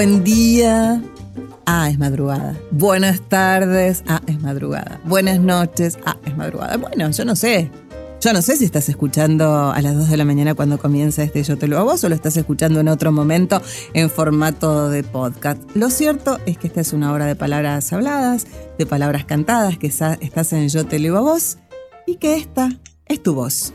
Buen día. Ah, es madrugada. Buenas tardes. Ah, es madrugada. Buenas noches. Ah, es madrugada. Bueno, yo no sé. Yo no sé si estás escuchando a las 2 de la mañana cuando comienza este Yo te lo hago o lo estás escuchando en otro momento en formato de podcast. Lo cierto es que esta es una hora de palabras habladas, de palabras cantadas, que estás en Yo te leo a vos y que esta es tu voz.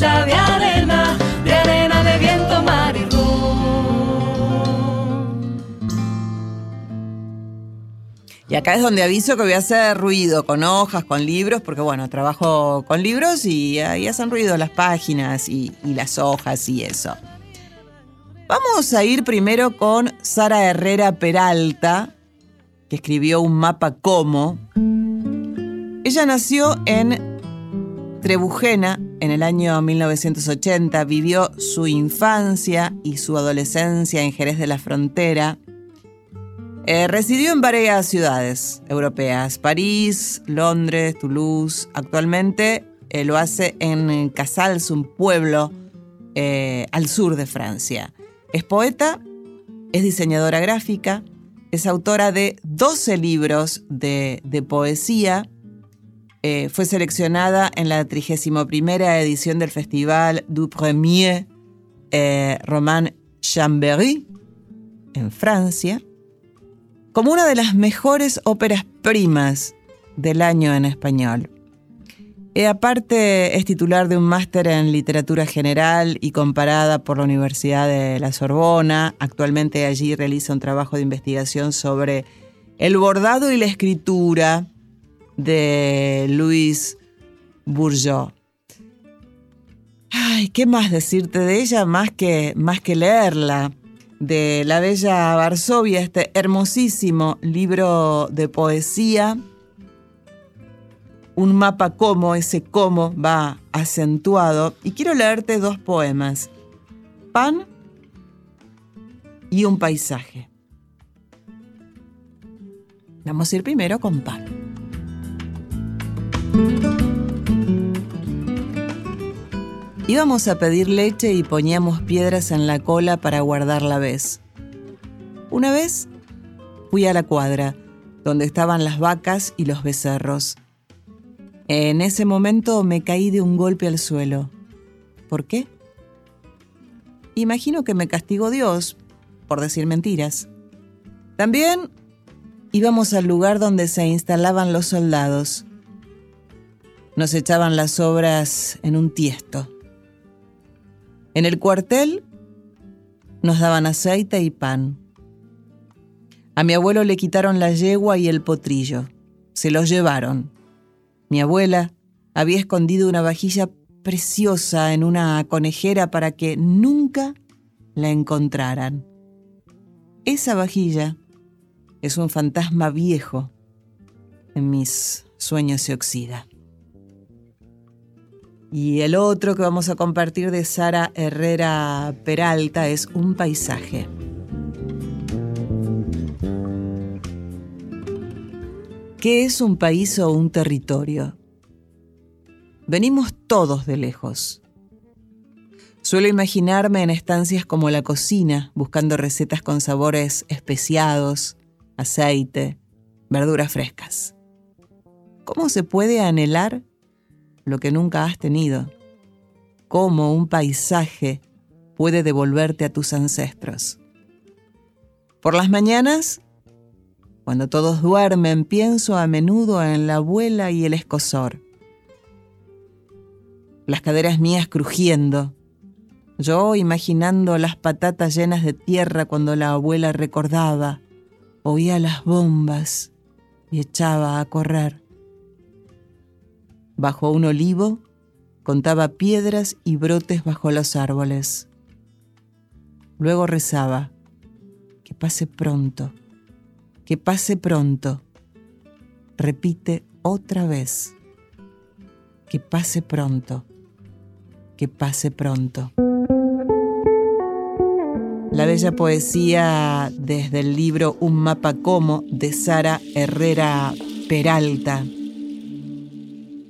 Hecha de arena, de arena de viento, mar y rum. Y acá es donde aviso que voy a hacer ruido con hojas, con libros, porque bueno, trabajo con libros y ahí hacen ruido las páginas y, y las hojas y eso. Vamos a ir primero con Sara Herrera Peralta, que escribió un mapa como. Ella nació en Trebujena en el año 1980, vivió su infancia y su adolescencia en Jerez de la Frontera. Eh, residió en varias ciudades europeas, París, Londres, Toulouse. Actualmente eh, lo hace en Casals, un pueblo eh, al sur de Francia. Es poeta, es diseñadora gráfica, es autora de 12 libros de, de poesía. Eh, fue seleccionada en la 31 edición del Festival du Premier eh, Roman Chambéry en Francia como una de las mejores óperas primas del año en español. E aparte es titular de un máster en literatura general y comparada por la Universidad de la Sorbona. Actualmente allí realiza un trabajo de investigación sobre el bordado y la escritura de Luis Bourgeot. Ay, ¿qué más decirte de ella más que, más que leerla? De la bella Varsovia, este hermosísimo libro de poesía un mapa como, ese cómo va acentuado. Y quiero leerte dos poemas. Pan y un paisaje. Vamos a ir primero con pan. Íbamos a pedir leche y poníamos piedras en la cola para guardar la vez. Una vez fui a la cuadra, donde estaban las vacas y los becerros. En ese momento me caí de un golpe al suelo. ¿Por qué? Imagino que me castigó Dios por decir mentiras. También íbamos al lugar donde se instalaban los soldados. Nos echaban las obras en un tiesto. En el cuartel nos daban aceite y pan. A mi abuelo le quitaron la yegua y el potrillo. Se los llevaron. Mi abuela había escondido una vajilla preciosa en una conejera para que nunca la encontraran. Esa vajilla es un fantasma viejo. En mis sueños se oxida. Y el otro que vamos a compartir de Sara Herrera Peralta es Un paisaje. ¿Qué es un país o un territorio? Venimos todos de lejos. Suelo imaginarme en estancias como la cocina, buscando recetas con sabores especiados, aceite, verduras frescas. ¿Cómo se puede anhelar lo que nunca has tenido? ¿Cómo un paisaje puede devolverte a tus ancestros? Por las mañanas, cuando todos duermen, pienso a menudo en la abuela y el escosor. Las caderas mías crujiendo, yo imaginando las patatas llenas de tierra cuando la abuela recordaba, oía las bombas y echaba a correr. Bajo un olivo contaba piedras y brotes bajo los árboles. Luego rezaba, que pase pronto, que pase pronto. Repite otra vez, que pase pronto, que pase pronto. La bella poesía desde el libro Un mapa como de Sara Herrera Peralta.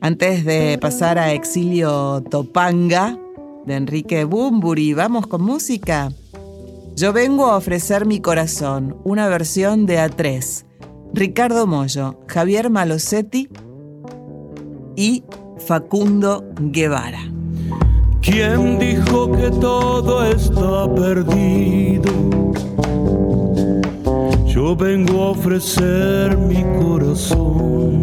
Antes de pasar a Exilio Topanga de Enrique Bumburi, vamos con música. Yo vengo a ofrecer mi corazón, una versión de A3. Ricardo Mollo, Javier Malosetti y Facundo Guevara. ¿Quién dijo que todo está perdido? Yo vengo a ofrecer mi corazón.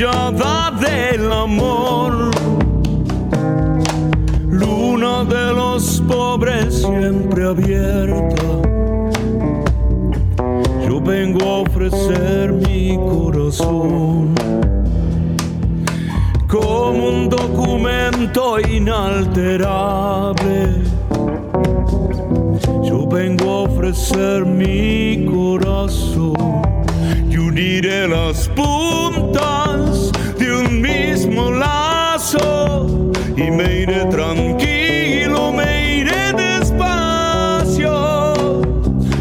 cuchillada del amor, luna de los pobres siempre abierta. Yo vengo a ofrecer mi corazón como un documento inalterable. Yo vengo a ofrecer mi corazón y uniré las puntas lazo y me iré tranquilo, me iré despacio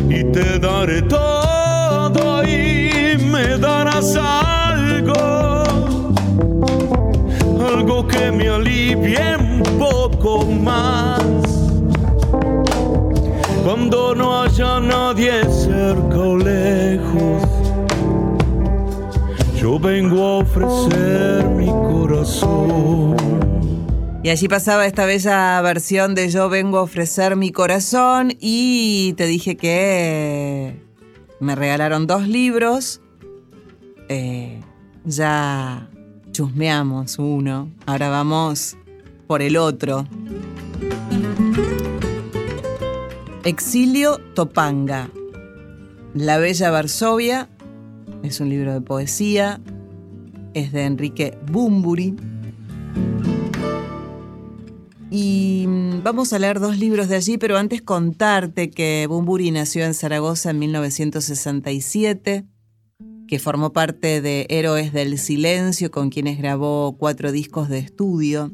y te daré todo y me darás algo algo que me alivie un poco más. Cuando no haya nadie cerca o lejos, vengo a ofrecer mi corazón. Y allí pasaba esta bella versión de Yo vengo a ofrecer mi corazón y te dije que me regalaron dos libros. Eh, ya chusmeamos uno, ahora vamos por el otro. Exilio Topanga. La Bella Varsovia es un libro de poesía, es de Enrique Bumburi. Y mm, vamos a leer dos libros de allí, pero antes contarte que Bumburi nació en Zaragoza en 1967 que formó parte de Héroes del Silencio, con quienes grabó cuatro discos de estudio,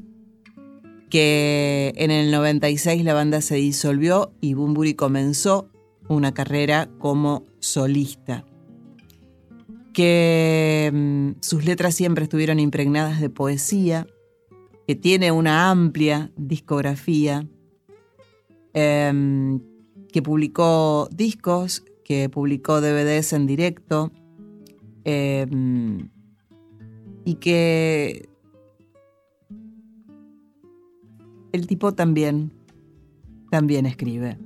que en el 96 la banda se disolvió y Bumburi comenzó una carrera como solista. Que mm, sus letras siempre estuvieron impregnadas de poesía, que tiene una amplia discografía, em, que publicó discos, que publicó DVDs en directo, Em, y que el tipo también, también escribe.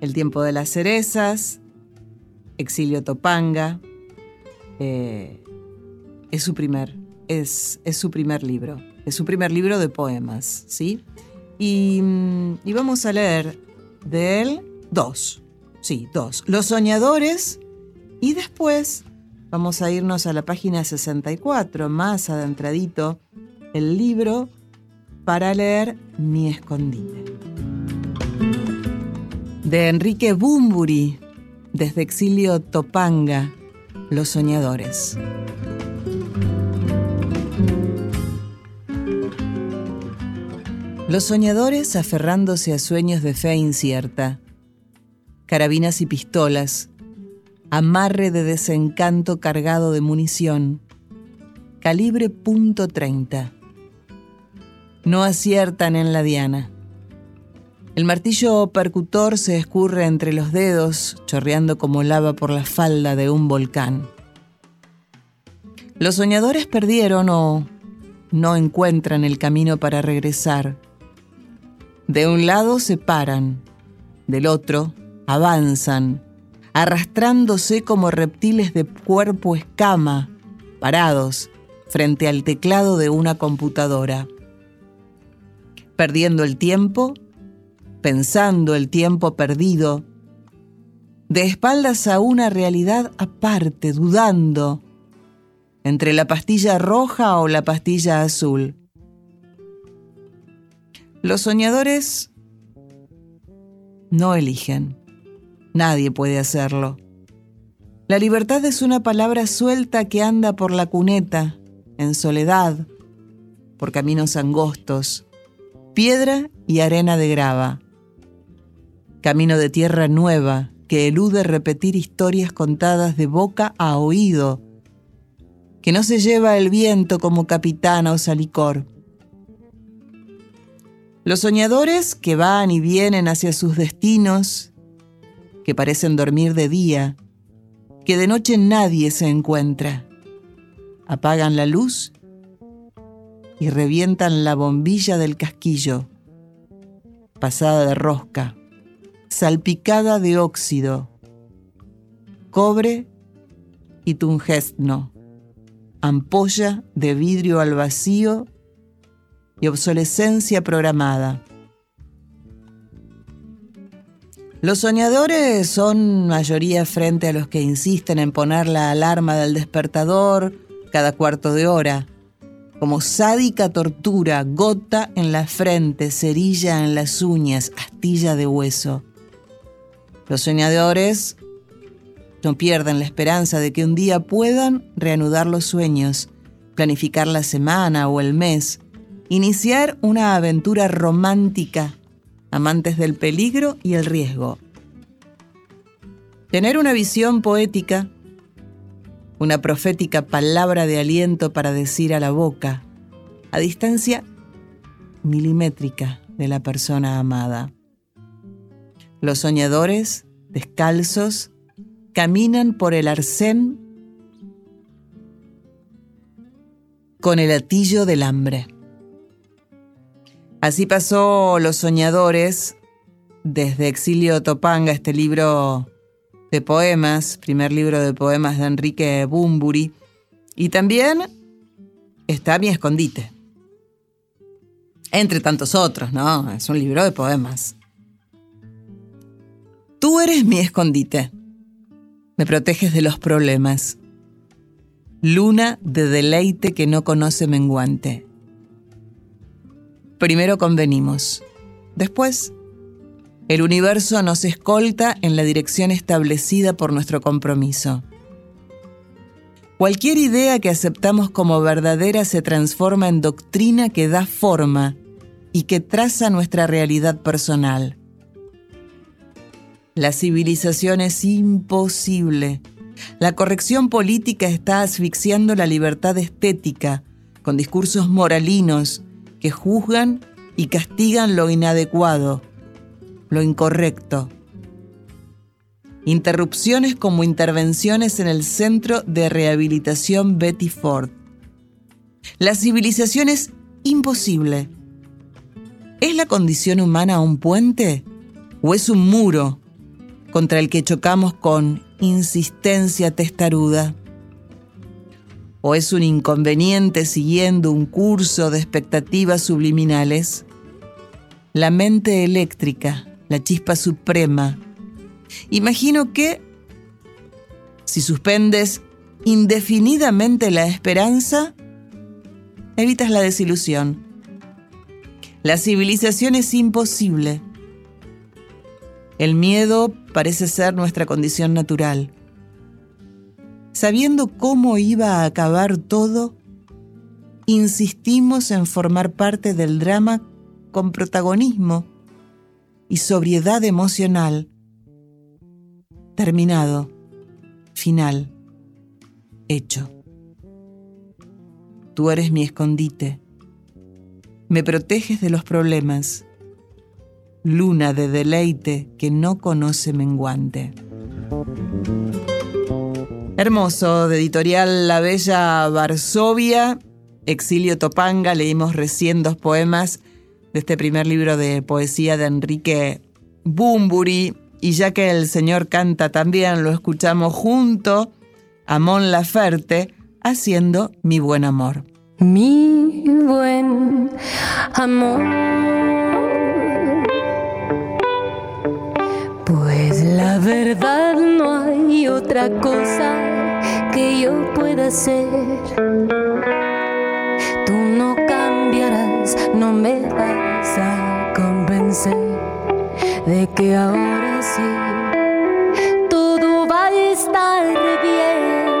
El tiempo de las cerezas, Exilio Topanga, eh, es su primer es, es su primer libro, es su primer libro de poemas, ¿sí? Y, mm, vamos a leer de él dos, sí, dos. Los soñadores y después vamos a irnos a la página 64, más adentradito, el libro para leer Mi escondite. De Enrique Bumburi, desde exilio Topanga, Los Soñadores. Los soñadores aferrándose a sueños de fe incierta, carabinas y pistolas, amarre de desencanto cargado de munición, calibre punto .30. No aciertan en la diana. El martillo percutor se escurre entre los dedos, chorreando como lava por la falda de un volcán. Los soñadores perdieron o no encuentran el camino para regresar. De un lado se paran, del otro avanzan, arrastrándose como reptiles de cuerpo escama, parados frente al teclado de una computadora. Perdiendo el tiempo, pensando el tiempo perdido, de espaldas a una realidad aparte, dudando entre la pastilla roja o la pastilla azul. Los soñadores no eligen. Nadie puede hacerlo. La libertad es una palabra suelta que anda por la cuneta, en soledad, por caminos angostos, piedra y arena de grava. Camino de tierra nueva que elude repetir historias contadas de boca a oído, que no se lleva el viento como capitana o salicor. Los soñadores que van y vienen hacia sus destinos, que parecen dormir de día, que de noche nadie se encuentra, apagan la luz y revientan la bombilla del casquillo, pasada de rosca, salpicada de óxido, cobre y tungsteno, ampolla de vidrio al vacío y obsolescencia programada. Los soñadores son mayoría frente a los que insisten en poner la alarma del despertador cada cuarto de hora, como sádica tortura, gota en la frente, cerilla en las uñas, astilla de hueso. Los soñadores no pierden la esperanza de que un día puedan reanudar los sueños, planificar la semana o el mes, iniciar una aventura romántica, amantes del peligro y el riesgo. Tener una visión poética, una profética palabra de aliento para decir a la boca, a distancia milimétrica de la persona amada. Los soñadores, descalzos, caminan por el arcén con el atillo del hambre. Así pasó Los Soñadores desde Exilio Topanga, este libro de poemas, primer libro de poemas de Enrique Bumburi. Y también está Mi Escondite. Entre tantos otros, ¿no? Es un libro de poemas. Tú eres mi escondite. Me proteges de los problemas. Luna de deleite que no conoce menguante. Primero convenimos. Después, el universo nos escolta en la dirección establecida por nuestro compromiso. Cualquier idea que aceptamos como verdadera se transforma en doctrina que da forma y que traza nuestra realidad personal. La civilización es imposible. La corrección política está asfixiando la libertad estética con discursos moralinos que juzgan y castigan lo inadecuado, lo incorrecto. Interrupciones como intervenciones en el Centro de Rehabilitación Betty Ford. La civilización es imposible. ¿Es la condición humana un puente o es un muro contra el que chocamos con insistencia testaruda? ¿O es un inconveniente siguiendo un curso de expectativas subliminales? La mente eléctrica, la chispa suprema. Imagino que si suspendes indefinidamente la esperanza, evitas la desilusión. La civilización es imposible. El miedo parece ser nuestra condición natural. Sabiendo cómo iba a acabar todo, insistimos en formar parte del drama con protagonismo y sobriedad emocional. Terminado. Final. Hecho. Tú eres mi escondite. Me proteges de los problemas. Luna de deleite que no conoce menguante. Hermoso, de editorial La Bella Varsovia, Exilio Topanga, leímos recién dos poemas de este primer libro de poesía de Enrique Bumburi, y ya que el señor canta también, lo escuchamos junto a Mon Laferte haciendo Mi Buen Amor. Mi buen amor. La verdad no hay otra cosa que yo pueda hacer. Tú no cambiarás, no me vas a convencer de que ahora sí todo va a estar bien.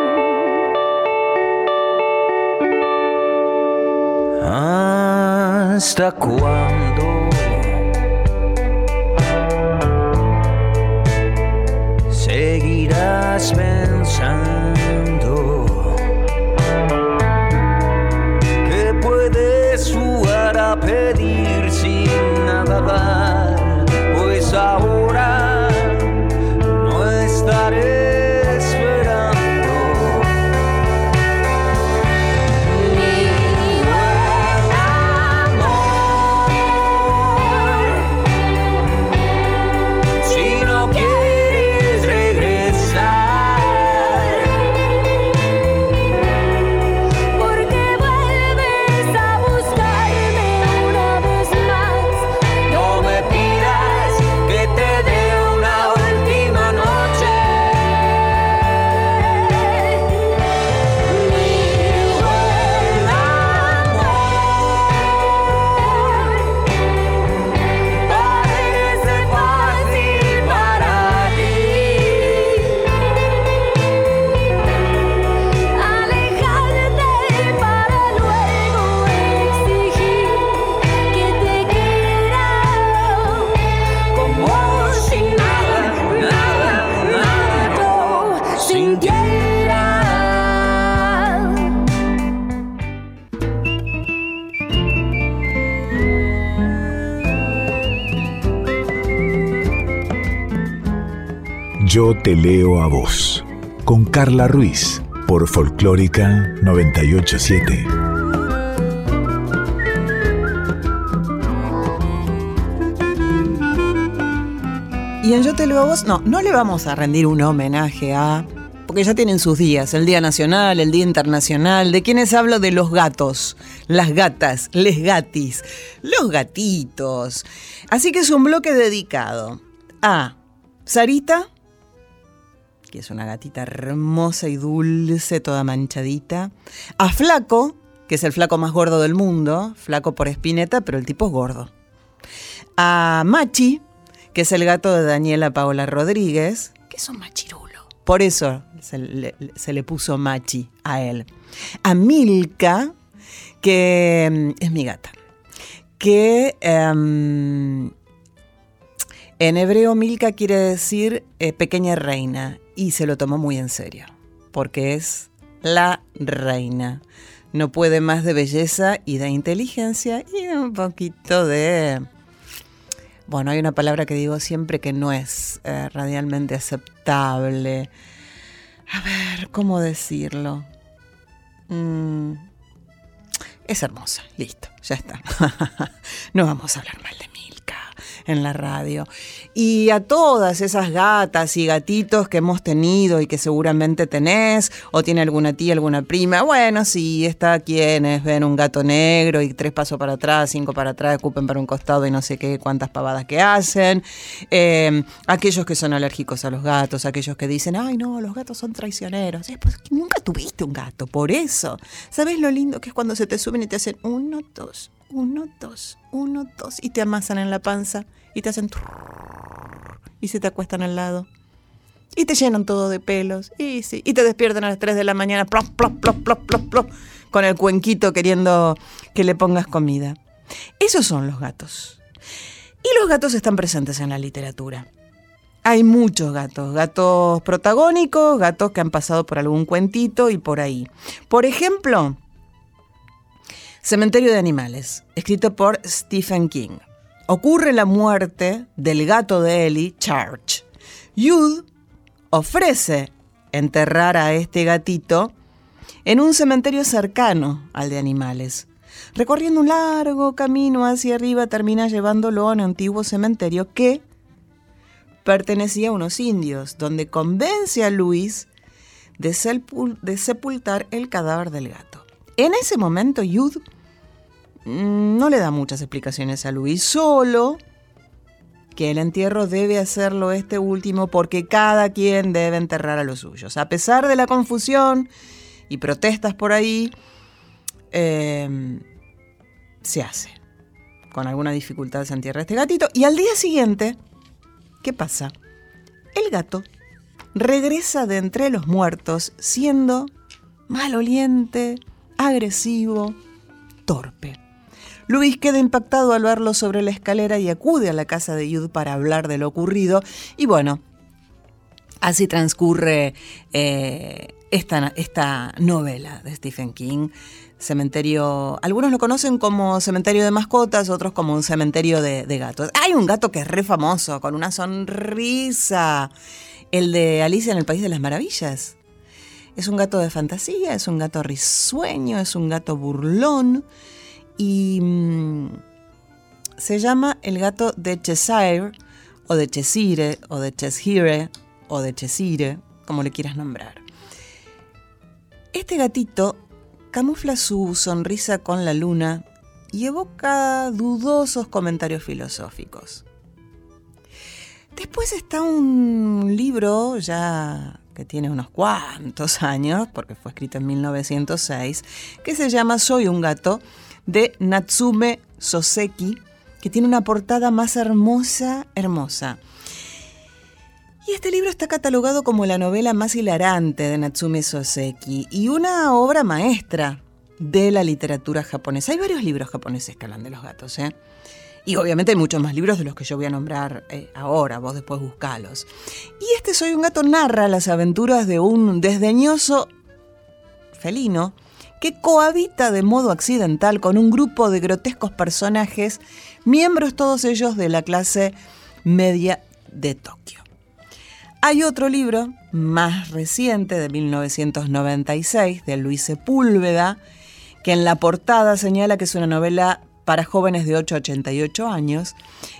¿Hasta cuándo? suspension. Te leo a vos. Con Carla Ruiz. Por Folclórica 987. Y en Yo te leo a vos, no, no le vamos a rendir un homenaje a. Porque ya tienen sus días, el Día Nacional, el Día Internacional. ¿De quienes hablo? De los gatos, las gatas, les gatis, los gatitos. Así que es un bloque dedicado a Sarita, que es una gatita hermosa y dulce, toda manchadita. A Flaco, que es el flaco más gordo del mundo, flaco por espineta, pero el tipo es gordo. A Machi, que es el gato de Daniela Paola Rodríguez, que es un machirulo. Por eso se le, se le puso Machi a él. A Milka, que mm, es mi gata, que em, en hebreo Milka quiere decir eh, pequeña reina y se lo tomó muy en serio, porque es la reina. No puede más de belleza y de inteligencia y un poquito de... Bueno, hay una palabra que digo siempre que no es eh, radialmente aceptable. A ver, ¿cómo decirlo? Mm, es hermosa, listo, ya está. no vamos a hablar mal de Milka. En la radio. Y a todas esas gatas y gatitos que hemos tenido y que seguramente tenés, o tiene alguna tía, alguna prima, bueno, sí, está quienes ven un gato negro y tres pasos para atrás, cinco para atrás, escupen para un costado y no sé qué, cuántas pavadas que hacen. Eh, aquellos que son alérgicos a los gatos, aquellos que dicen, ay no, los gatos son traicioneros. Es pues nunca tuviste un gato, por eso. ¿Sabes lo lindo que es cuando se te suben y te hacen uno, dos, uno, dos, uno, dos, y te amasan en la panza y te hacen y se te acuestan al lado? Y te llenan todo de pelos. Y sí. Y te despiertan a las 3 de la mañana, plop, plop, plop, plop, plop, con el cuenquito queriendo que le pongas comida. Esos son los gatos. Y los gatos están presentes en la literatura. Hay muchos gatos, gatos protagónicos, gatos que han pasado por algún cuentito y por ahí. Por ejemplo, Cementerio de Animales, escrito por Stephen King. Ocurre la muerte del gato de Ellie, Charge. Jude ofrece enterrar a este gatito en un cementerio cercano al de animales. Recorriendo un largo camino hacia arriba, termina llevándolo a un antiguo cementerio que pertenecía a unos indios, donde convence a Luis de, sepultar el cadáver del gato. En ese momento, Yud mm, no le da muchas explicaciones a Luis, solo que el entierro debe hacerlo este último porque cada quien debe enterrar a los suyos. A pesar de la confusión y protestas por ahí, em, se hace. Con alguna dificultad se entierra este gatito y al día siguiente ¿Qué pasa? El gato regresa de entre los muertos siendo maloliente, agresivo, torpe. Luis queda impactado al verlo sobre la escalera y acude a la casa de Yud para hablar de lo ocurrido. Y bueno, así transcurre eh, esta, esta novela de Stephen King cementerio, algunos lo conocen como cementerio de mascotas, otros como un cementerio de, gatos. Hay un gato que es re famoso, con una sonrisa, el de Alicia en el País de las Maravillas. Es un gato de fantasía, es un gato risueño, es un gato burlón y mm, se llama el gato de Cheshire o de Cheshire o de Cheshire o de Cheshire, como le quieras nombrar. Este gatito camufla su sonrisa con la luna y evoca dudosos comentarios filosóficos. Después está un libro ya que tiene unos cuantos años, porque fue escrito en 1906, que se llama Soy un gato, de Natsume Soseki, que tiene una portada más hermosa, hermosa. Y este libro está catalogado como la novela más hilarante de Natsume Soseki y una obra maestra de la literatura japonesa. Hay varios libros japoneses que hablan de los gatos, ¿eh? Y obviamente hay muchos más libros de los que yo voy a nombrar eh, ahora, vos después buscalos. Y este Soy un gato narra las aventuras de un desdeñoso felino que cohabita de modo accidental con un grupo de grotescos personajes, miembros todos ellos de la clase media de Tokio. Hay otro libro más reciente, de 1996, de Luis Sepúlveda, que en la portada señala que es una novela para jóvenes de 8 a 88 años,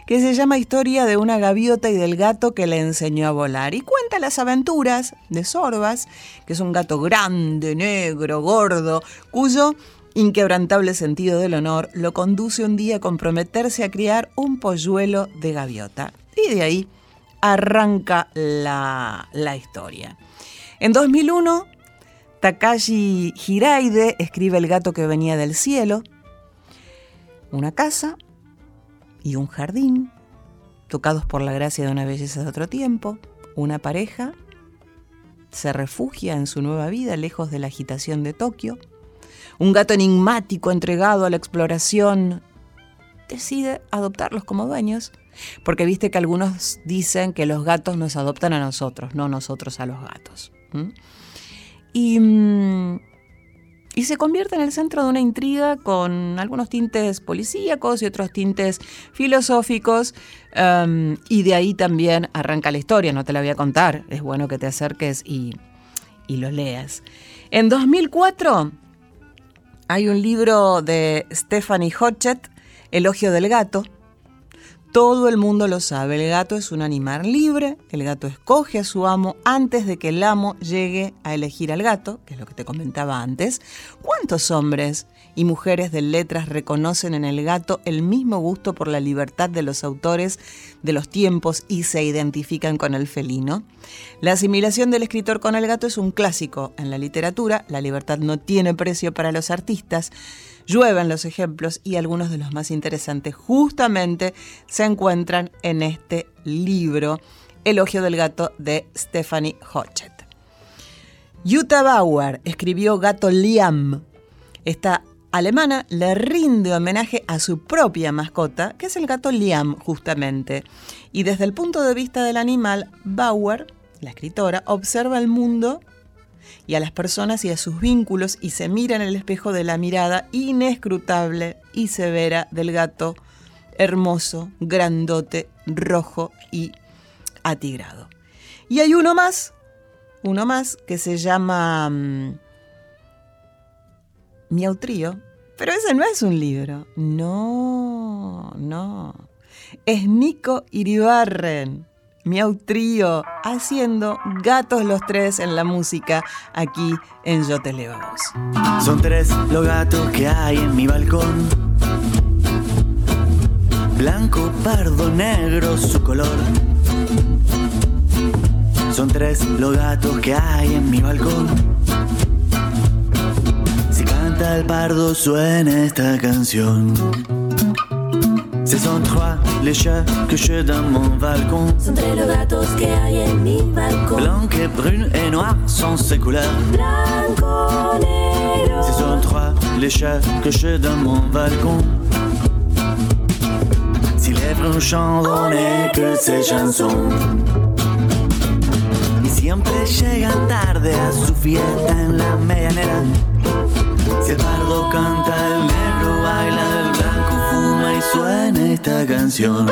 que se llama Historia de una gaviota y del gato que le enseñó a volar. Y cuenta las aventuras de Sorbas, que es un gato grande, negro, gordo, cuyo inquebrantable sentido del honor lo conduce un día a comprometerse a criar un polluelo de gaviota. Y de ahí arranca la, historia. En 2001, Takashi Hiraide escribe El gato que venía del cielo, una casa y un jardín, tocados por la gracia de una belleza de otro tiempo, una pareja se refugia en su nueva vida lejos de la agitación de Tokio, un gato enigmático entregado a la exploración decide adoptarlos como dueños porque viste que algunos dicen que los gatos nos adoptan a nosotros, no nosotros a los gatos. Y, mm, se convierte en el centro de una intriga con algunos tintes policíacos y otros tintes filosóficos. Um, y de ahí también arranca la historia, no te la voy a contar, es bueno que te acerques y, y lo leas. En 2004 hay un libro de Stephanie Hodgett, Elogio del Gato, Todo el mundo lo sabe, el gato es un animal libre, el gato escoge a su amo antes de que el amo llegue a elegir al gato, que es lo que te comentaba antes. ¿Cuántos hombres y mujeres de letras reconocen en el gato el mismo gusto por la libertad de los autores de los tiempos y se identifican con el felino? La asimilación del escritor con el gato es un clásico en la literatura, la libertad no tiene precio para los artistas, llueven los ejemplos y algunos de los más interesantes justamente se encuentran en este libro, Elogio del gato de Stephanie Hodgett. Jutta Bauer escribió Gato Liam. Esta alemana le rinde homenaje a su propia mascota, que es el gato Liam, justamente. Y desde el punto de vista del animal, Bauer, la escritora, observa el mundo y a las personas y a sus vínculos y se mira en el espejo de la mirada inescrutable y severa del gato hermoso, grandote, rojo y atigrado. Y hay uno más, uno más que se llama um, Miau Trío, pero ese no es un libro, no, no, es Nico Iribarren Miau Trío, haciendo gatos los tres en la música aquí en Yo Te Son tres los gatos que hay en mi balcón. Blanco, pardo, negro, su color. Son tres los gatos que hay en mi balcón. Canta el pardo suena esta canción. Ce sont trois les chats que je dans mon balcon. Son tres los gatos que hay en mi balcón. Blanc et brune et noir sont ses couleurs. Blanco, negro. Ce sont trois les chats que je dans mon balcon. Si bruns chantent que ces chansons. Y siempre llegan tarde a su fiesta en la medianera. Canción.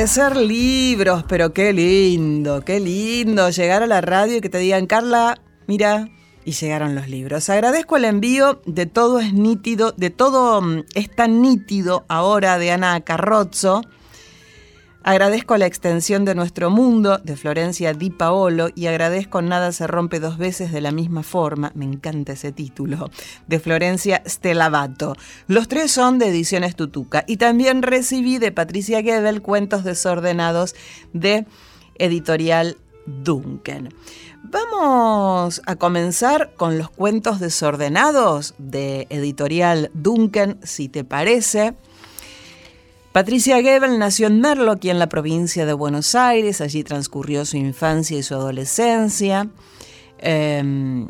Agradecer libros, pero qué lindo, qué lindo llegar a la radio y que te digan, Carla, mira, y llegaron los libros. Agradezco el envío de todo es nítido, de todo mm, es tan nítido ahora de Ana Carrozzo. Agradezco la extensión de nuestro mundo de Florencia Di Paolo y agradezco Nada se rompe dos veces de la misma forma, me encanta ese título, de Florencia Stelavato. Los tres son de Ediciones Tutuca y también recibí de Patricia Gebel Cuentos desordenados de Editorial Duncan. Vamos a comenzar con los cuentos desordenados de Editorial Duncan, si te parece. Patricia Gebel nació en Merlo, aquí en la provincia de Buenos Aires. Allí transcurrió su infancia y su adolescencia. Eh,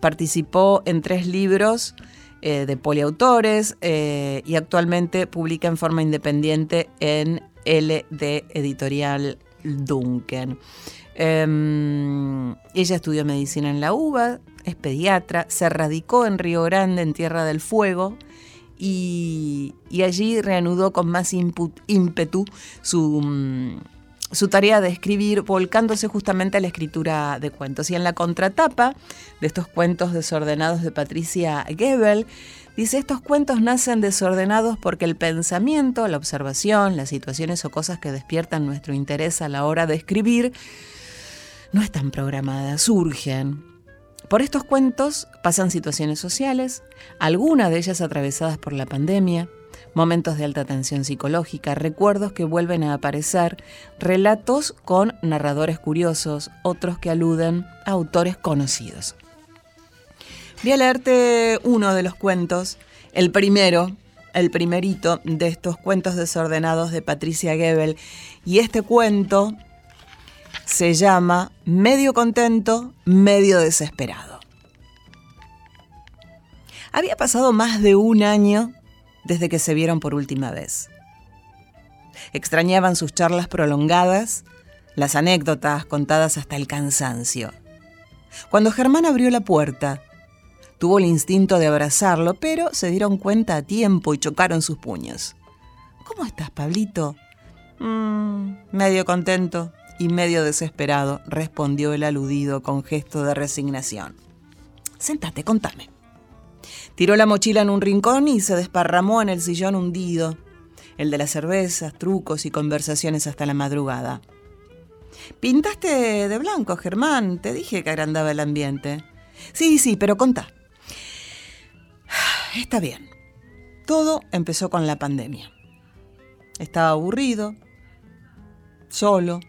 participó en tres libros eh, de poliautores eh, y actualmente publica en forma independiente en LD Editorial Duncan. Eh, ella estudió medicina en la UBA, es pediatra, se radicó en Río Grande, en Tierra del Fuego, y, allí reanudó con más ímpetu su, mm, su tarea de escribir, volcándose justamente a la escritura de cuentos. Y en la contratapa de estos cuentos desordenados de Patricia Gebel, dice, estos cuentos nacen desordenados porque el pensamiento, la observación, las situaciones o cosas que despiertan nuestro interés a la hora de escribir, no están programadas, surgen. Por estos cuentos pasan situaciones sociales, algunas de ellas atravesadas por la pandemia, momentos de alta tensión psicológica, recuerdos que vuelven a aparecer, relatos con narradores curiosos, otros que aluden a autores conocidos. Voy a leerte uno de los cuentos, el primero, el primerito de estos cuentos desordenados de Patricia Gebel, y este cuento se llama Medio contento, medio desesperado. Había pasado más de un año desde que se vieron por última vez. Extrañaban sus charlas prolongadas, las anécdotas contadas hasta el cansancio. Cuando Germán abrió la puerta, tuvo el instinto de abrazarlo, pero se dieron cuenta a tiempo y chocaron sus puños. ¿Cómo estás, Pablito? "Mm, medio contento y medio desesperado, respondió el aludido con gesto de resignación. Sentate, contame. Tiró la mochila en un rincón y se desparramó en el sillón hundido, el de las cervezas, trucos y conversaciones hasta la madrugada. Pintaste de blanco, Germán. Te dije que agrandaba el ambiente. Sí, sí, pero contá. Está bien. Todo empezó con la pandemia. Estaba aburrido, solo.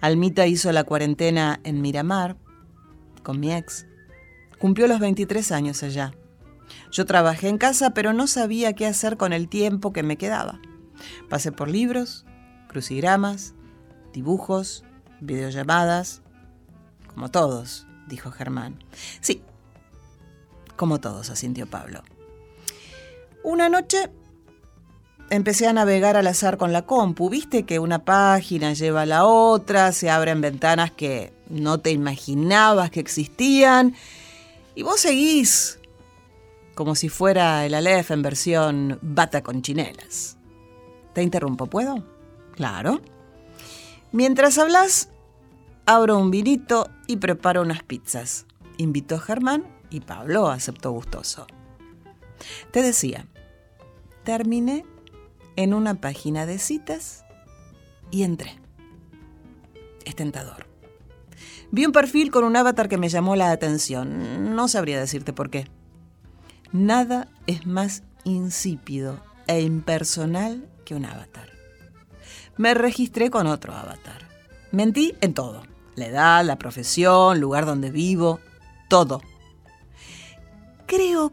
Almita hizo la cuarentena en Miramar, con mi ex. Cumplió los 23 años allá. Yo trabajé en casa, pero no sabía qué hacer con el tiempo que me quedaba. Pasé por libros, crucigramas, dibujos, videollamadas, como todos, dijo Germán. Sí, como todos, asintió Pablo. Una noche empecé a navegar al azar con la compu. Viste que una página lleva a la otra, se abren ventanas que no te imaginabas que existían. Y vos seguís como si fuera el Aleph en versión bata con chinelas. ¿Te interrumpo, puedo? Claro. Mientras hablas, abro un vinito y preparo unas pizzas. Invitó Germán y Pablo aceptó gustoso. Te decía, terminé en una página de citas y entré. Es tentador. Vi un perfil con un avatar que me llamó la atención. No sabría decirte por qué. Nada es más insípido e impersonal que un avatar. Me registré con otro avatar. Mentí en todo. La edad, la profesión, lugar donde vivo, todo. Creo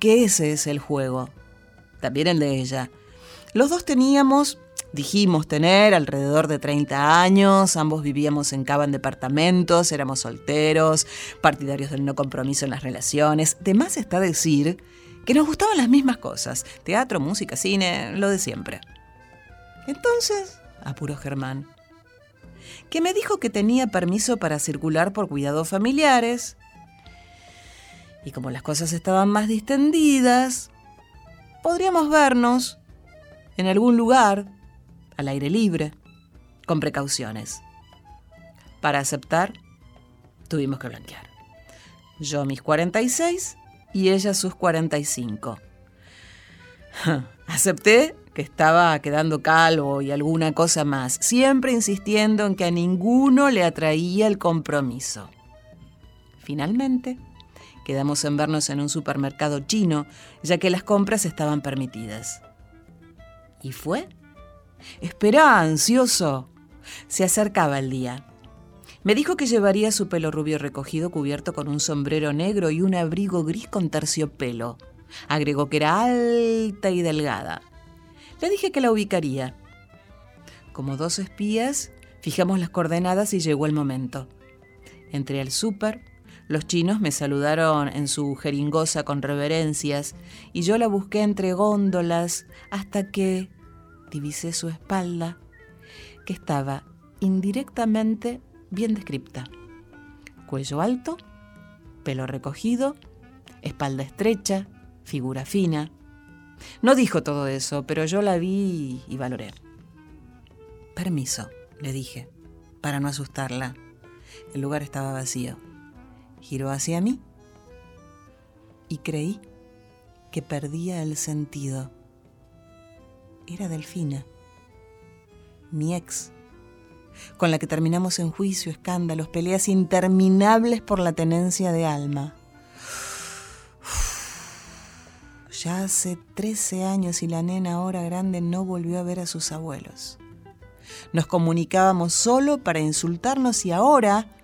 que ese es el juego. También el de ella. Los dos teníamos, dijimos tener, alrededor de 30 años, ambos vivíamos en cava en departamentos, éramos solteros, partidarios del no compromiso en las relaciones. De más está decir que nos gustaban las mismas cosas, teatro, música, cine, lo de siempre. Entonces, apuró Germán, que me dijo que tenía permiso para circular por cuidados familiares. Y como las cosas estaban más distendidas, podríamos vernos en algún lugar, al aire libre, con precauciones. Para aceptar, tuvimos que blanquear. Yo mis 46 y ella sus 45. Acepté que estaba quedando calvo y alguna cosa más, siempre insistiendo en que a ninguno le atraía el compromiso. Finalmente, quedamos en vernos en un supermercado chino, ya que las compras estaban permitidas. ¿Y fue? Esperá, ansioso. Se acercaba el día. Me dijo que llevaría su pelo rubio recogido cubierto con un sombrero negro y un abrigo gris con terciopelo. Agregó que era alta y delgada. Le dije que la ubicaría. Como dos espías, fijamos las coordenadas y llegó el momento. Entré al súper, los chinos me saludaron en su jeringosa con reverencias y yo la busqué entre góndolas hasta que divisé su espalda, que estaba indirectamente bien descripta. Cuello alto, pelo recogido, espalda estrecha, figura fina. No dijo todo eso, pero yo la vi y valoré. Permiso, le dije, para no asustarla. El lugar estaba vacío. Giró hacia mí y creí que perdía el sentido. Era Delfina, mi ex, con la que terminamos en juicio, escándalos, peleas interminables por la tenencia de alma. Ya hace 13 años y la nena ahora grande no volvió a ver a sus abuelos. Nos comunicábamos solo para insultarnos y ahora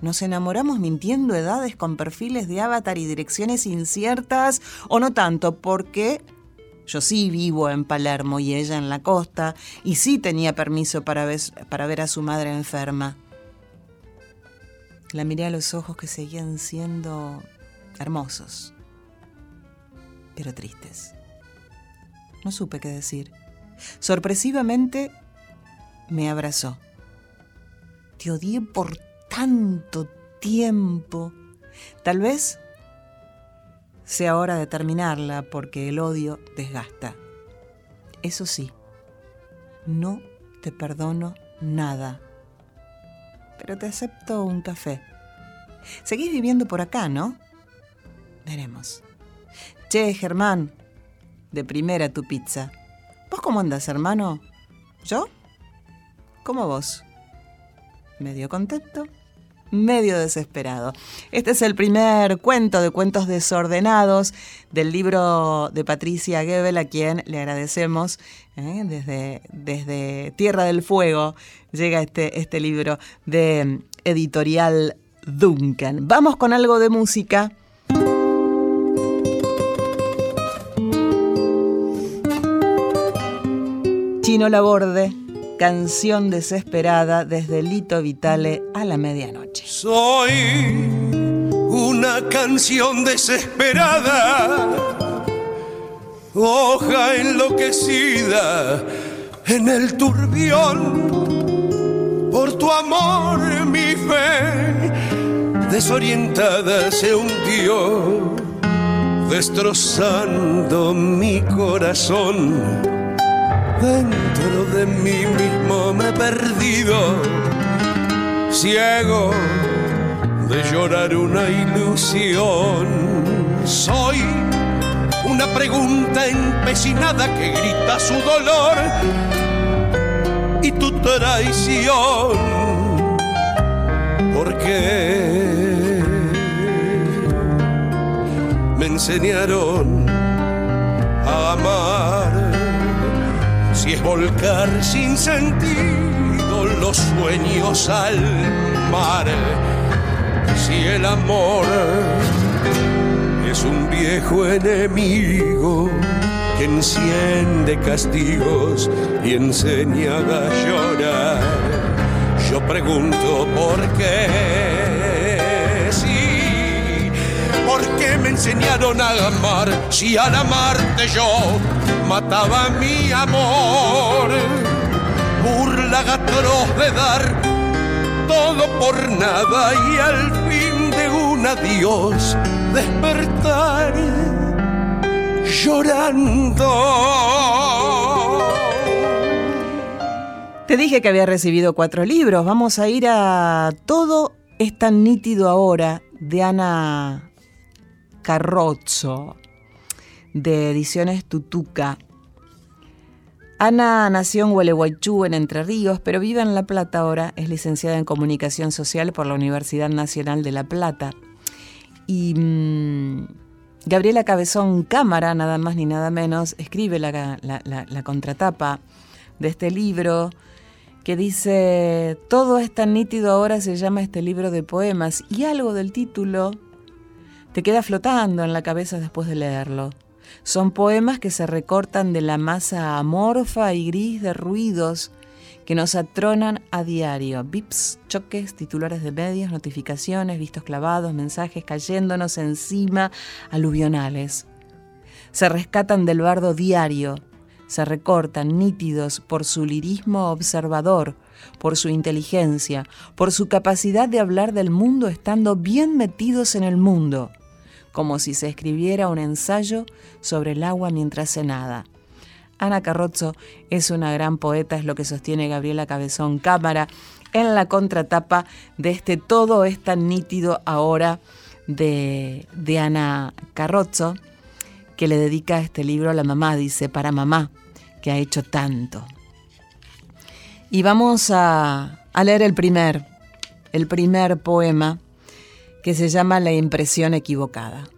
nos enamoramos mintiendo edades con perfiles de avatar y direcciones inciertas o no tanto porque yo sí vivo en Palermo y ella en la costa y sí tenía permiso para ver, para ver a su madre enferma. La miré a los ojos que seguían siendo hermosos pero tristes. No supe qué decir. Sorpresivamente me abrazó. Te odié por tanto tiempo. Tal vez sea hora de terminarla porque el odio desgasta. Eso sí, no te perdono nada. Pero te acepto un café. Seguís viviendo por acá, ¿no? Veremos. Che, Germán, de primera tu pizza. ¿Vos cómo andas, hermano? ¿Yo? ¿Cómo vos? Medio contento, medio desesperado. Este es el primer cuento de cuentos desordenados del libro de Patricia Gebel, a quien le agradecemos ¿eh? desde, desde Tierra del Fuego. Llega este, este libro de editorial Duncan. Vamos con algo de música. Chino Laborde, canción desesperada desde Lito Vitale a la medianoche. Soy una canción desesperada, hoja enloquecida en el turbión. Por tu amor mi fe desorientada se hundió, destrozando mi corazón Dentro de mí mismo me he perdido, ciego de llorar una ilusión. Soy una pregunta empecinada que grita su dolor y tu traición. ¿Por qué me enseñaron a amar? Si es volcar sin sentido los sueños al mar, si el amor es un viejo enemigo que enciende castigos y enseña a llorar. Yo pregunto por qué, sí, por qué me enseñaron a amar si al amarte yo mataba mi amor. Burla atroz de dar todo por nada y al fin de un adiós despertar llorando. Te dije que había recibido cuatro libros. Vamos a ir a Todo es tan nítido ahora de Ana Carrozzo de Ediciones Tutuca. Ana nació en Gualeguaychú, en Entre Ríos, pero vive en La Plata ahora. Es licenciada en Comunicación Social por la Universidad Nacional de La Plata. Y mm, Gabriela Cabezón Cámara, nada más ni nada menos, escribe la, la- contratapa de este libro que dice, todo es tan nítido ahora se llama este libro de poemas y algo del título te queda flotando en la cabeza después de leerlo. Son poemas que se recortan de la masa amorfa y gris de ruidos que nos atronan a diario. Bips, choques, titulares de medios, notificaciones, vistos clavados, mensajes cayéndonos encima, aluvionales. Se rescatan del bardo diario, se recortan nítidos por su lirismo observador, por su inteligencia, por su capacidad de hablar del mundo estando bien metidos en el mundo como si se escribiera un ensayo sobre el agua mientras se nada. Ana Carrozzo es una gran poeta, es lo que sostiene Gabriela Cabezón Cámara en la contratapa de este Todo es tan nítido ahora de, Ana Carrozzo, que le dedica este libro a la mamá, dice, para mamá, que ha hecho tanto. Y vamos a, a leer el primer, el primer poema que se llama La impresión equivocada.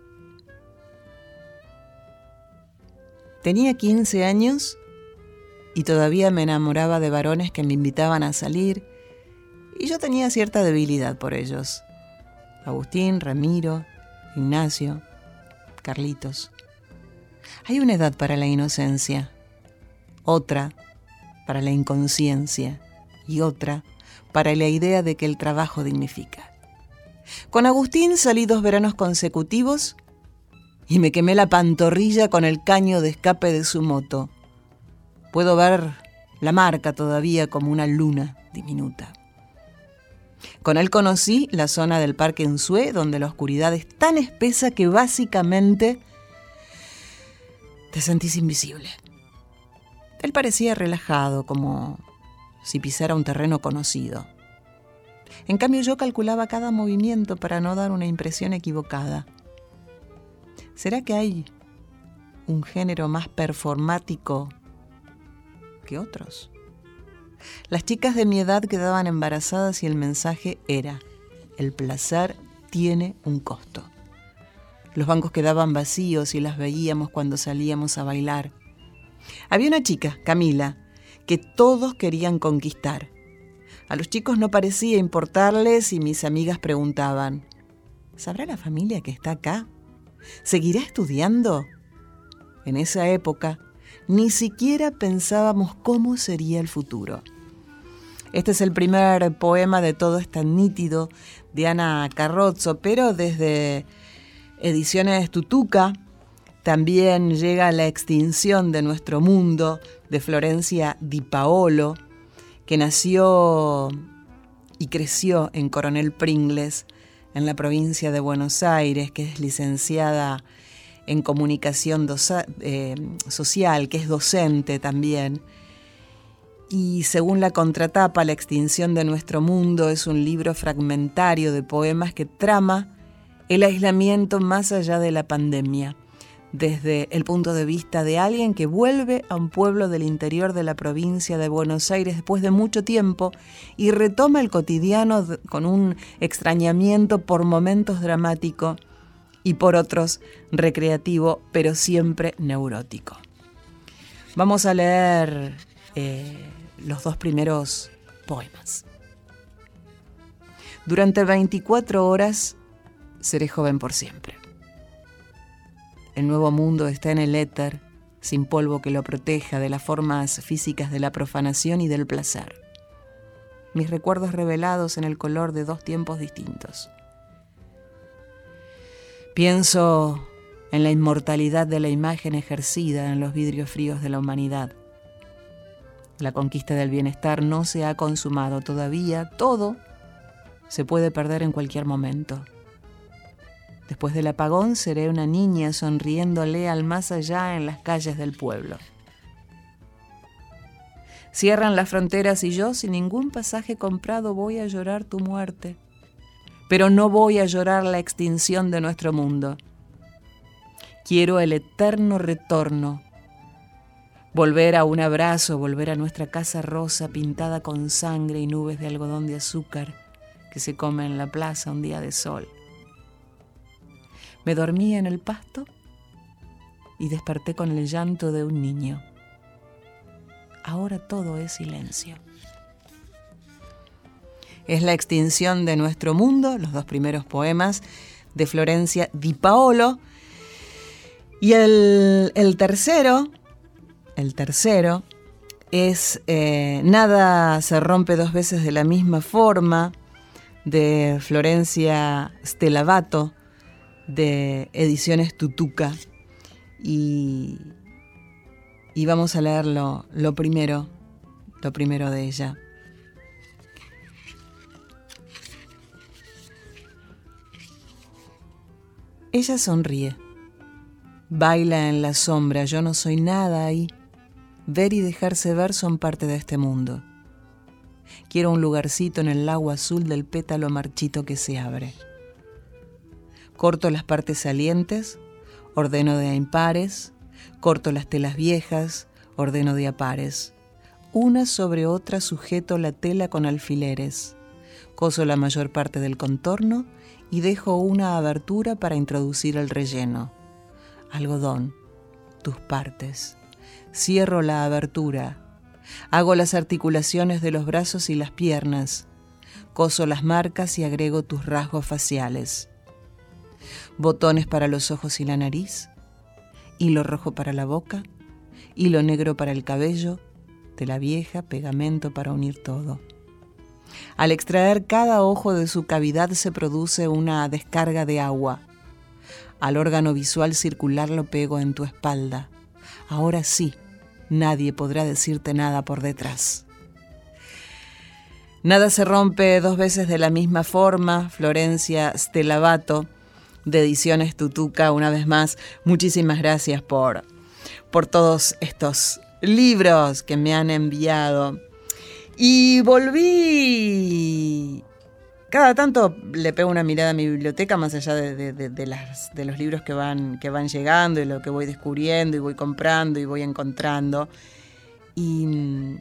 Tenía 15 años y todavía me enamoraba de varones que me invitaban a salir y yo tenía cierta debilidad por ellos. Agustín, Ramiro, Ignacio, Carlitos. Hay una edad para la inocencia, otra para la inconsciencia y otra para la idea de que el trabajo dignifica. Con Agustín salí dos veranos consecutivos y me quemé la pantorrilla con el caño de escape de su moto. Puedo ver la marca todavía como una luna diminuta. Con él conocí la zona del Parque Ensue, donde la oscuridad es tan espesa que básicamente te sentís invisible. Él parecía relajado, como si pisara un terreno conocido. En cambio yo calculaba cada movimiento para no dar una impresión equivocada. ¿Será que hay un género más performático que otros? Las chicas de mi edad quedaban embarazadas y el mensaje era, el placer tiene un costo. Los bancos quedaban vacíos y las veíamos cuando salíamos a bailar. Había una chica, Camila, que todos querían conquistar. A los chicos no parecía importarles y mis amigas preguntaban, ¿sabrá la familia que está acá? ¿Seguirá estudiando? En esa época, ni siquiera pensábamos cómo sería el futuro. Este es el primer poema de Todo es tan nítido de Ana Carrozzo, pero desde Ediciones Tutuca también llega La extinción de nuestro mundo de Florencia Di Paolo, que nació y creció en Coronel Pringles, en la provincia de Buenos Aires, que es licenciada en comunicación eh, social, que es docente también. Y según la contratapa, La extinción de nuestro mundo es un libro fragmentario de poemas que trama el aislamiento más allá de la pandemia, desde el punto de vista de alguien que vuelve a un pueblo del interior de la provincia de Buenos Aires después de mucho tiempo y retoma el cotidiano con un extrañamiento por momentos dramático y por otros recreativo, pero siempre neurótico. Vamos a leer eh, los dos primeros poemas. Durante 24 horas seré joven por siempre. El nuevo mundo está en el éter, sin polvo que lo proteja de las formas físicas de la profanación y del placer. Mis recuerdos revelados en el color de dos tiempos distintos. Pienso en la inmortalidad de la imagen ejercida en los vidrios fríos de la humanidad. La conquista del bienestar no se ha consumado todavía, todo se puede perder en cualquier momento. Después del apagón seré una niña sonriéndole al más allá en las calles del pueblo. Cierran las fronteras y yo, sin ningún pasaje comprado, voy a llorar tu muerte. Pero no voy a llorar la extinción de nuestro mundo. Quiero el eterno retorno. Volver a un abrazo, volver a nuestra casa rosa pintada con sangre y nubes de algodón de azúcar que se come en la plaza un día de sol. Me dormí en el pasto y desperté con el llanto de un niño. Ahora todo es silencio. Es la extinción de nuestro mundo, los dos primeros poemas de Florencia Di Paolo. Y el, tercero, el tercero, es eh, Nada se rompe dos veces de la misma forma, de Florencia Stelavato, de Ediciones Tutuca y, y vamos a leer lo, primero, lo primero de ella. Ella sonríe, baila en la sombra, yo no soy nada ahí. Ver y dejarse ver son parte de este mundo. Quiero un lugarcito en el lago azul del pétalo marchito que se abre. Corto las partes salientes, ordeno de impares, corto las telas viejas, ordeno de apares. Una sobre otra sujeto la tela con alfileres. Coso la mayor parte del contorno y dejo una abertura para introducir el relleno. Algodón, tus partes. Cierro la abertura. Hago las articulaciones de los brazos y las piernas. Coso las marcas y agrego tus rasgos faciales botones para los ojos y la nariz, hilo rojo para la boca, hilo negro para el cabello, de la vieja, pegamento para unir todo. Al extraer cada ojo de su cavidad se produce una descarga de agua. Al órgano visual circular lo pego en tu espalda. Ahora sí, nadie podrá decirte nada por detrás. Nada se rompe dos veces de la misma forma, Florencia Stelabato, de Ediciones Tutuca, una vez más, muchísimas gracias por, por todos estos libros que me han enviado. Y volví cada tanto le pego una mirada a mi biblioteca, más allá de, de- los libros que van, que van llegando y lo que voy descubriendo y voy comprando y voy encontrando. Y mm,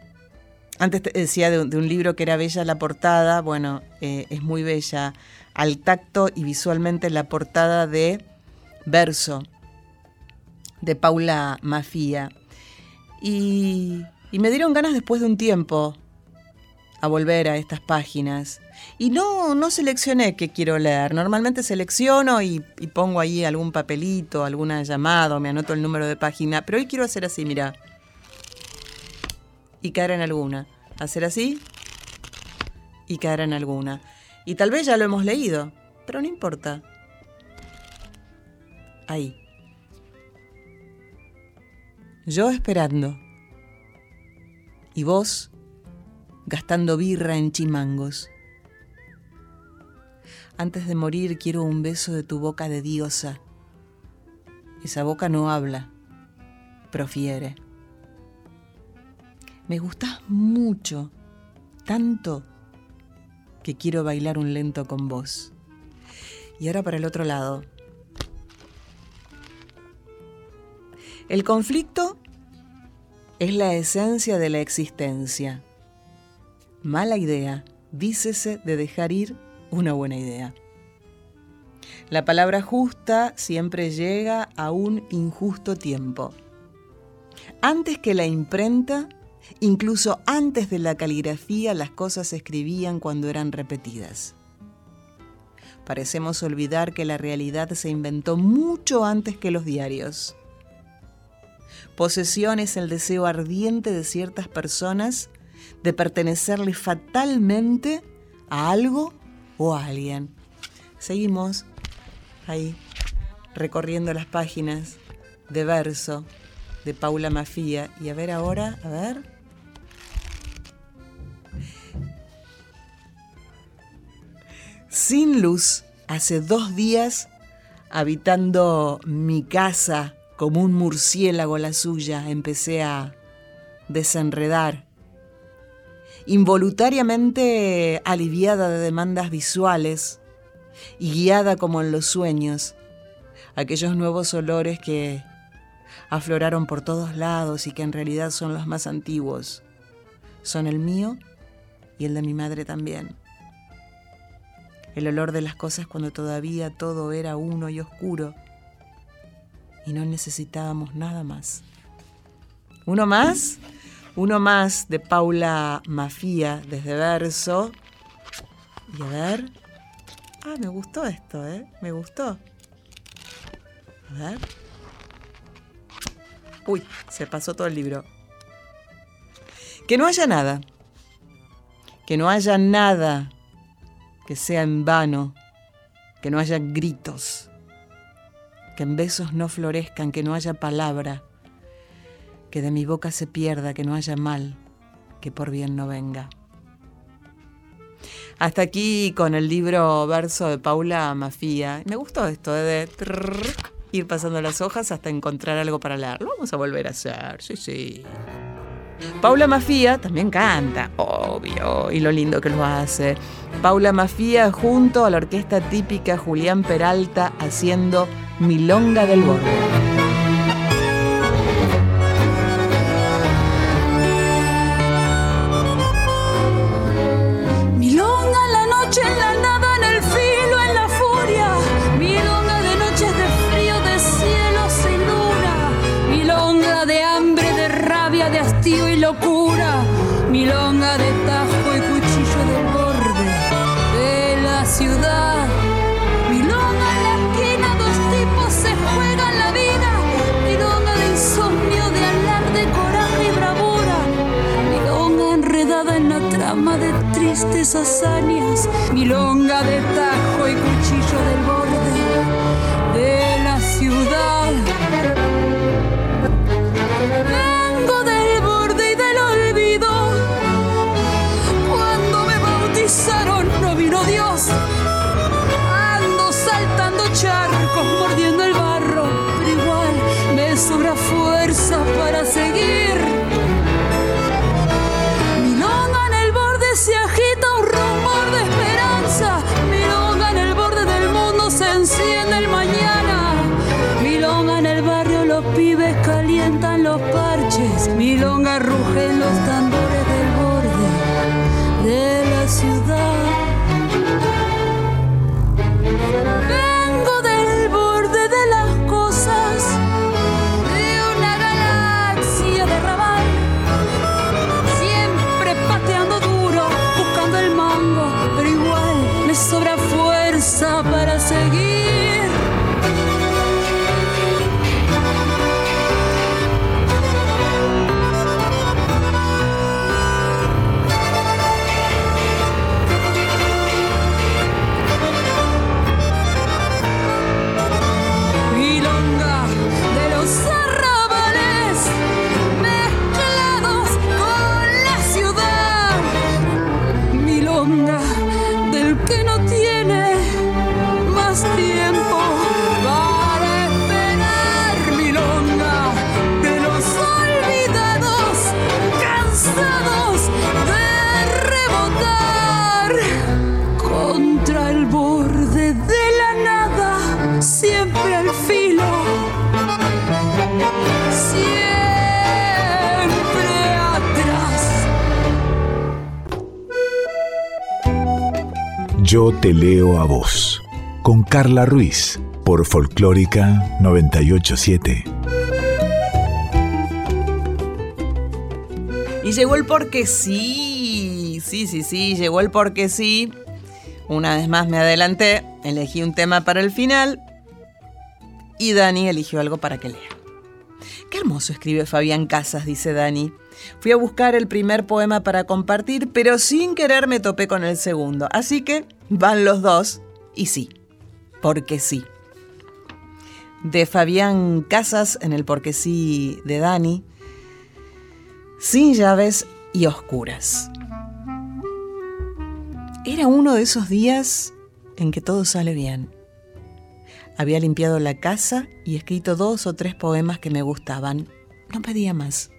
antes te decía de un libro que era bella la portada, bueno, eh, es muy bella al tacto y visualmente la portada de Verso, de Paula Mafia. Y, y me dieron ganas después de un tiempo a volver a estas páginas. Y no, no seleccioné qué quiero leer. Normalmente selecciono y, pongo ahí algún papelito, alguna llamada, me anoto el número de página. Pero hoy quiero hacer así, mira. Y caer en alguna. Hacer así y caer en alguna. Y tal vez ya lo hemos leído, pero no importa. Ahí. Yo esperando. Y vos gastando birra en chimangos. Antes de morir quiero un beso de tu boca de diosa. Esa boca no habla, profiere. Me gustás mucho, tanto, que quiero bailar un lento con vos. Y ahora para el otro lado. El conflicto es la esencia de la existencia. Mala idea, dícese de dejar ir una buena idea. La palabra justa siempre llega a un injusto tiempo. Antes que la imprenta, incluso antes de la caligrafía, las cosas se escribían cuando eran repetidas. Parecemos olvidar que la realidad se inventó mucho antes que los diarios. Posesión es el deseo ardiente de ciertas personas de pertenecerle fatalmente a algo o a alguien. Seguimos ahí, recorriendo las páginas de verso de Paula Mafia. Y a ver ahora, a ver. Sin luz, hace dos días, habitando mi casa como un murciélago la suya, empecé a desenredar involuntariamente aliviada de demandas visuales y guiada como en los sueños, aquellos nuevos olores que afloraron por todos lados y que en realidad son los más antiguos, son el mío y el de mi madre también. El olor de las cosas cuando todavía todo era uno y oscuro y no necesitábamos nada más. ¿Uno más? Uno más de Paula Mafia desde verso. Y a ver. Ah, me gustó esto, ¿eh? Me gustó. A ver. Uy, se pasó todo el libro. Que no haya nada. Que no haya nada que sea en vano. Que no haya gritos. Que en besos no florezcan. Que no haya palabra que de mi boca se pierda, que no haya mal, que por bien no venga. Hasta aquí con el libro verso de Paula Mafia. Me gustó esto ¿eh? de ir pasando las hojas hasta encontrar algo para leer. Lo vamos a volver a hacer, sí, sí. Paula Mafia también canta, obvio, y lo lindo que lo hace. Paula Mafia junto a la orquesta típica Julián Peralta haciendo Milonga del Borde. Tristes Yo te leo a vos. Con Carla Ruiz. Por Folclórica 987. Y llegó el porque sí. Sí, sí, sí, llegó el porque sí. Una vez más me adelanté, elegí un tema para el final y Dani eligió algo para que lea. Qué hermoso escribe Fabián Casas, dice Dani. Fui a buscar el primer poema para compartir, pero sin querer me topé con el segundo. Así que van los dos y sí, porque sí. De Fabián Casas en el porque sí de Dani. Sin llaves y oscuras. Era uno de esos días en que todo sale bien. Había limpiado la casa y escrito dos o tres poemas que me gustaban. No pedía más.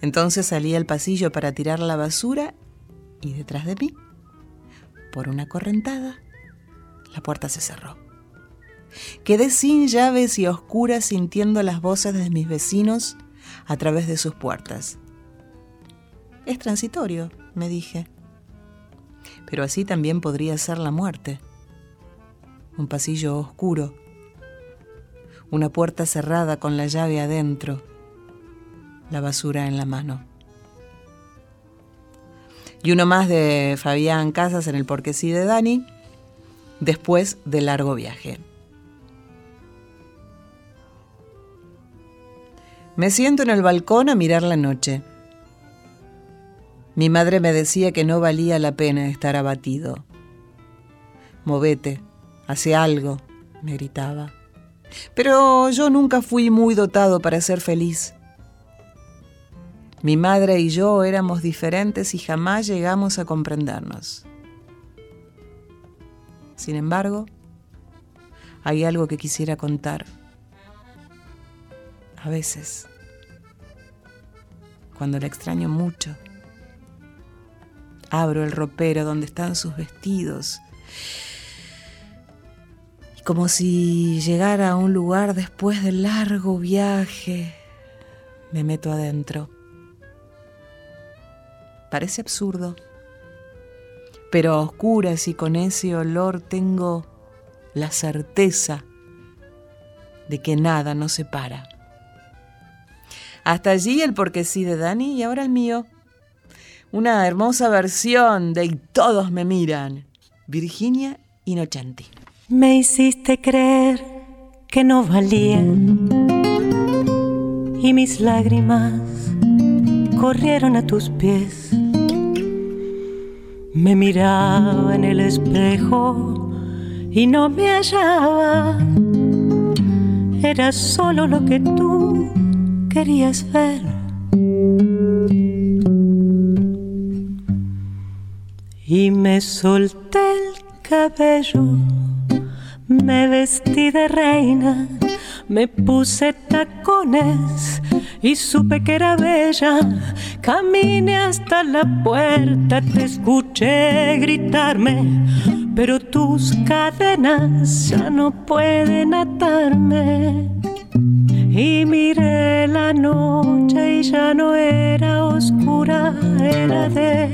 Entonces salí al pasillo para tirar la basura y detrás de mí, por una correntada, la puerta se cerró. Quedé sin llaves y a oscuras sintiendo las voces de mis vecinos a través de sus puertas. Es transitorio, me dije. Pero así también podría ser la muerte. Un pasillo oscuro. Una puerta cerrada con la llave adentro. La basura en la mano. Y uno más de Fabián Casas en el Porque sí de Dani, después de largo viaje. Me siento en el balcón a mirar la noche. Mi madre me decía que no valía la pena estar abatido. Movete, hace algo, me gritaba. Pero yo nunca fui muy dotado para ser feliz. Mi madre y yo éramos diferentes y jamás llegamos a comprendernos. Sin embargo, hay algo que quisiera contar. A veces, cuando la extraño mucho, abro el ropero donde están sus vestidos y como si llegara a un lugar después del largo viaje, me meto adentro. Parece absurdo, pero a oscuras y con ese olor tengo la certeza de que nada nos separa. Hasta allí el porque sí de Dani y ahora el mío. Una hermosa versión de Y todos me miran. Virginia Inocenti. Me hiciste creer que no valía y mis lágrimas corrieron a tus pies. Me miraba en el espejo y no me hallaba. Era solo lo que tú querías ver. Y me solté el cabello, me vestí de reina, Me puse tacones y supe que era bella. Caminé hasta la puerta, te escuché gritarme, pero tus cadenas ya no pueden atarme. Y miré la noche y ya no era oscura, era de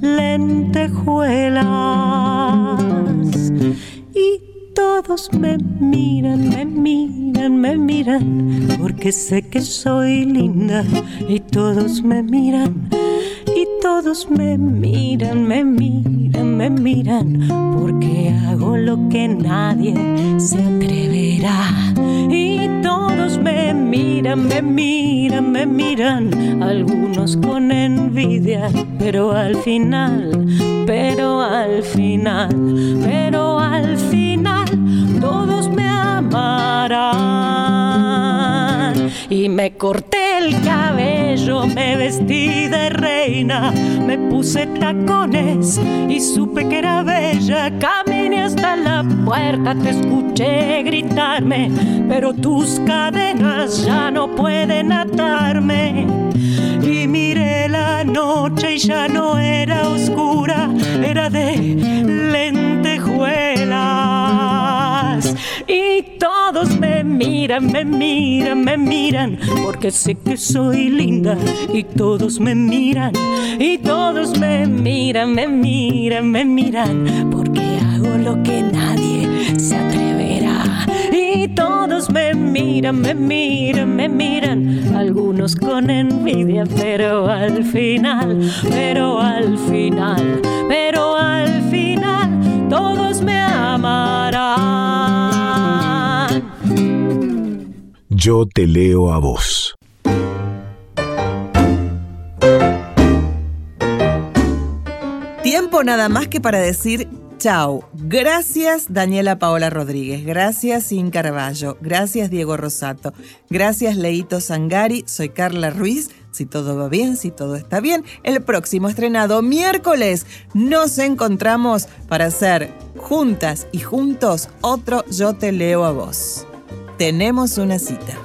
lentejuelas. Y todos me miran, me miran, me miran, porque sé que soy linda. Y todos me miran, y todos me miran, me miran, me miran, porque hago lo que nadie se atreverá. Y todos me miran, me miran, me miran, algunos con envidia, pero al final, pero al final, pero al final, todos me amarán. Y me corté el cabello, me vestí de reina, me puse tacones y supe que era bella. Caminé hasta la puerta, te escuché gritarme, pero tus cadenas ya no pueden atarme. Y miré la noche y ya no era oscura, era de lentejuelas. Todos me miran, me miran, me miran, porque sé que soy linda. Y todos me miran, y todos me miran, me miran, me miran, porque hago lo que nadie se atreverá. Y todos me miran, me miran, me miran, algunos con envidia, pero al final, pero al final, pero al final, todos me amarán. Yo te leo a vos. Tiempo nada más que para decir chao. Gracias Daniela Paola Rodríguez, gracias Sin Carballo, gracias Diego Rosato, gracias Leito Sangari, soy Carla Ruiz. Si todo va bien, si todo está bien, el próximo estrenado miércoles nos encontramos para hacer juntas y juntos otro Yo te leo a vos. Tenemos una cita.